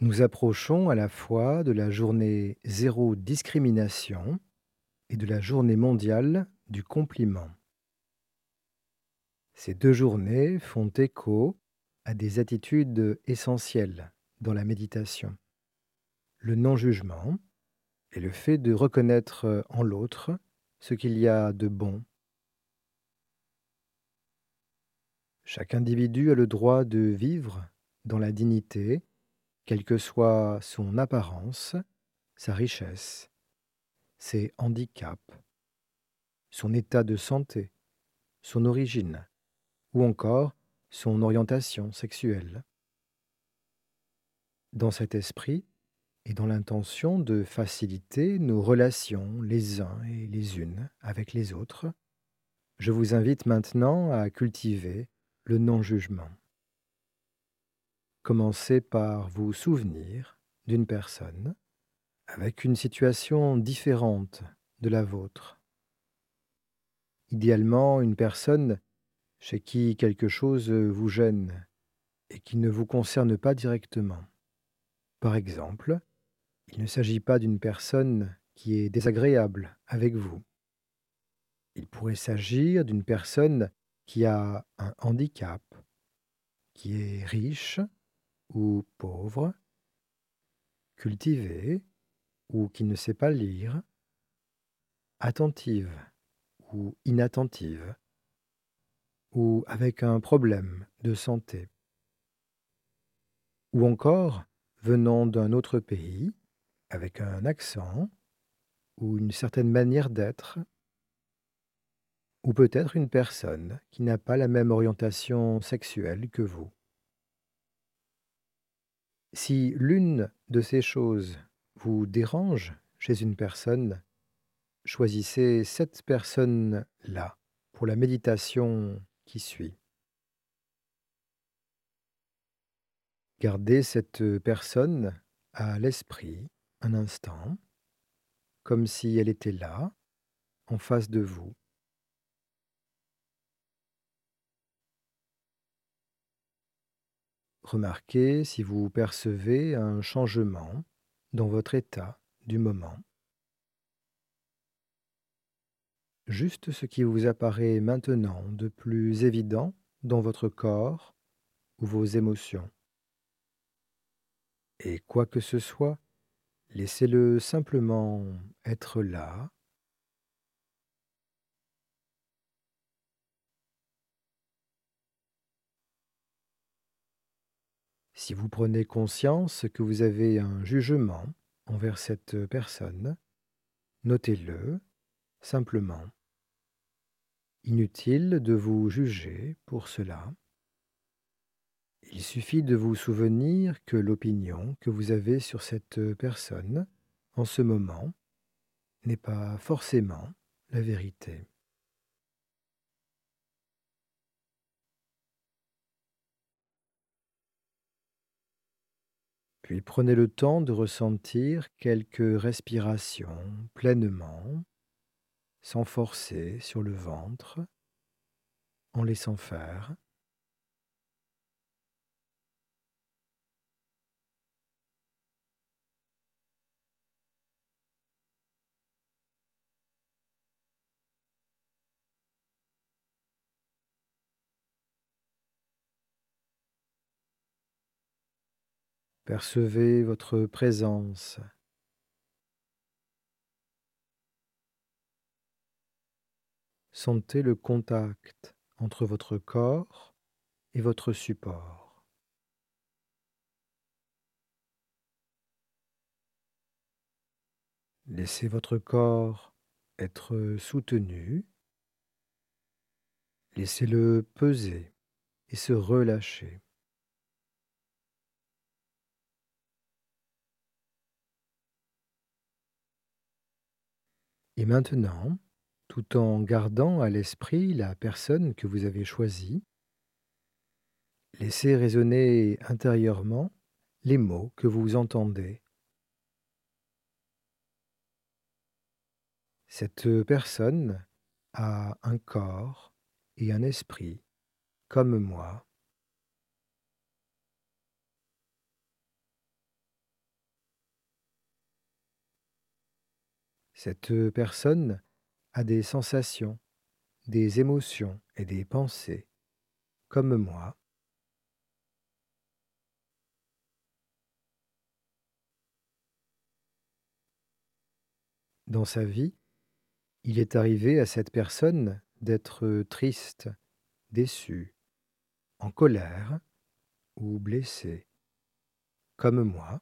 Nous approchons à la fois de la journée zéro discrimination et de la journée mondiale du compliment. Ces deux journées font écho à des attitudes essentielles dans la méditation. Le non-jugement et le fait de reconnaître en l'autre ce qu'il y a de bon. Chaque individu a le droit de vivre dans la dignité quelle que soit son apparence, sa richesse, ses handicaps, son état de santé, son origine, ou encore son orientation sexuelle. Dans cet esprit, et dans l'intention de faciliter nos relations les uns et les unes avec les autres, je vous invite maintenant à cultiver le non-jugement. Commencez par vous souvenir d'une personne avec une situation différente de la vôtre. Idéalement, une personne chez qui quelque chose vous gêne et qui ne vous concerne pas directement. Par exemple, il ne s'agit pas d'une personne qui est désagréable avec vous. Il pourrait s'agir d'une personne qui a un handicap, qui est riche ou pauvre, cultivée ou qui ne sait pas lire, attentive ou inattentive, ou avec un problème de santé, ou encore venant d'un autre pays, avec un accent ou une certaine manière d'être, ou peut-être une personne qui n'a pas la même orientation sexuelle que vous. Si l'une de ces choses vous dérange chez une personne, choisissez cette personne-là pour la méditation qui suit. Gardez cette personne à l'esprit un instant, comme si elle était là, en face de vous. Remarquez si vous percevez un changement dans votre état du moment. Juste ce qui vous apparaît maintenant de plus évident dans votre corps ou vos émotions. Et quoi que ce soit, laissez-le simplement être là Si vous prenez conscience que vous avez un jugement envers cette personne, notez-le simplement. Inutile de vous juger pour cela. Il suffit de vous souvenir que l'opinion que vous avez sur cette personne en ce moment n'est pas forcément la vérité. Puis prenez le temps de ressentir quelques respirations pleinement, sans forcer sur le ventre, en laissant faire. Percevez votre présence. Sentez le contact entre votre corps et votre support. Laissez votre corps être soutenu. Laissez-le peser et se relâcher. Et maintenant, tout en gardant à l'esprit la personne que vous avez choisie, laissez résonner intérieurement les mots que vous entendez. Cette personne a un corps et un esprit comme moi. Cette personne a des sensations, des émotions et des pensées, comme moi. Dans sa vie, il est arrivé à cette personne d'être triste, déçu, en colère ou blessé, comme moi.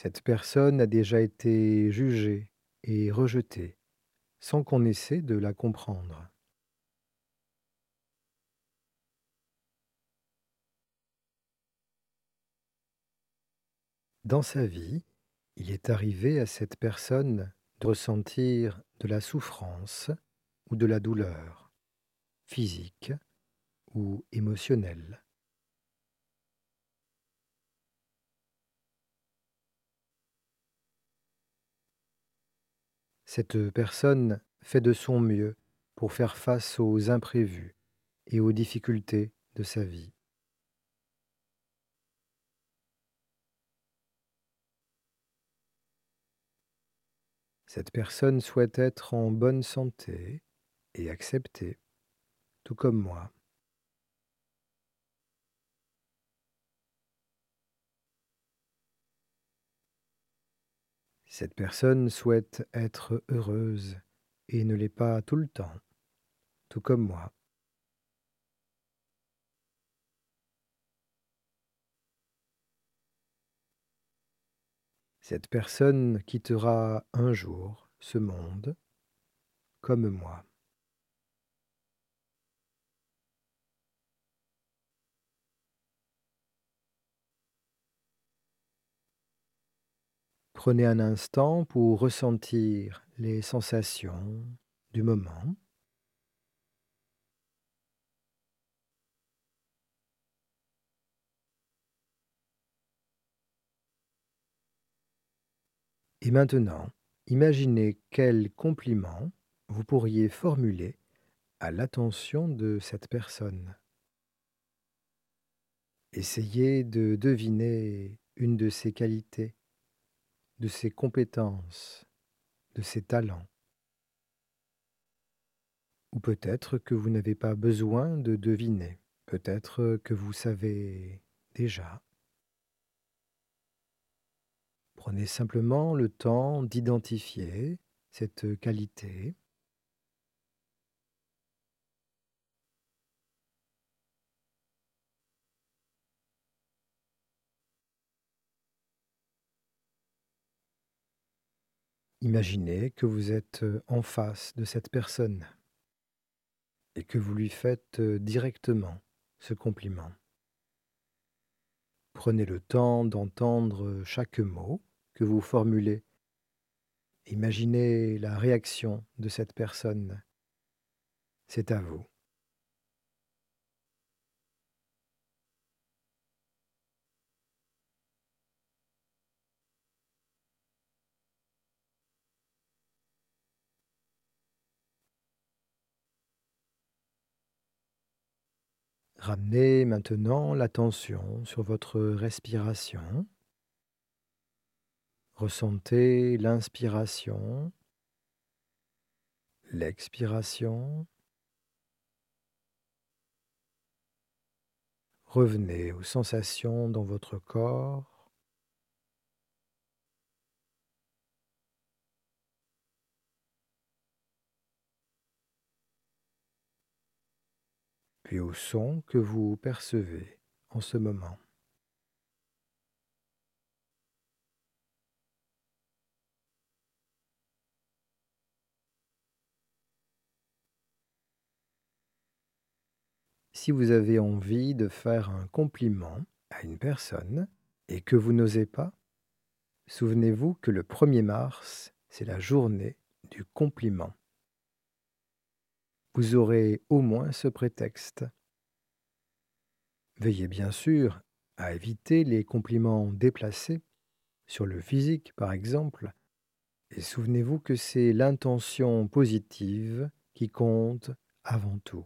Cette personne a déjà été jugée et rejetée sans qu'on essaie de la comprendre. Dans sa vie, il est arrivé à cette personne de ressentir de la souffrance ou de la douleur, physique ou émotionnelle. Cette personne fait de son mieux pour faire face aux imprévus et aux difficultés de sa vie. Cette personne souhaite être en bonne santé et acceptée, tout comme moi. Cette personne souhaite être heureuse et ne l'est pas tout le temps, tout comme moi. Cette personne quittera un jour ce monde comme moi. Prenez un instant pour ressentir les sensations du moment. Et maintenant, imaginez quel compliment vous pourriez formuler à l'attention de cette personne. Essayez de deviner une de ses qualités, de ses compétences, de ses talents. Ou peut-être que vous n'avez pas besoin de deviner, peut-être que vous savez déjà. Prenez simplement le temps d'identifier cette qualité. Imaginez que vous êtes en face de cette personne et que vous lui faites directement ce compliment. Prenez le temps d'entendre chaque mot que vous formulez. Imaginez la réaction de cette personne. C'est à vous. Ramenez maintenant l'attention sur votre respiration. Ressentez l'inspiration, l'expiration. Revenez aux sensations dans votre corps. Puis au son que vous percevez en ce moment. Si vous avez envie de faire un compliment à une personne et que vous n'osez pas, souvenez-vous que le 1er mars, c'est la journée du compliment. Vous aurez au moins ce prétexte. Veillez bien sûr à éviter les compliments déplacés, sur le physique par exemple, et souvenez-vous que c'est l'intention positive qui compte avant tout.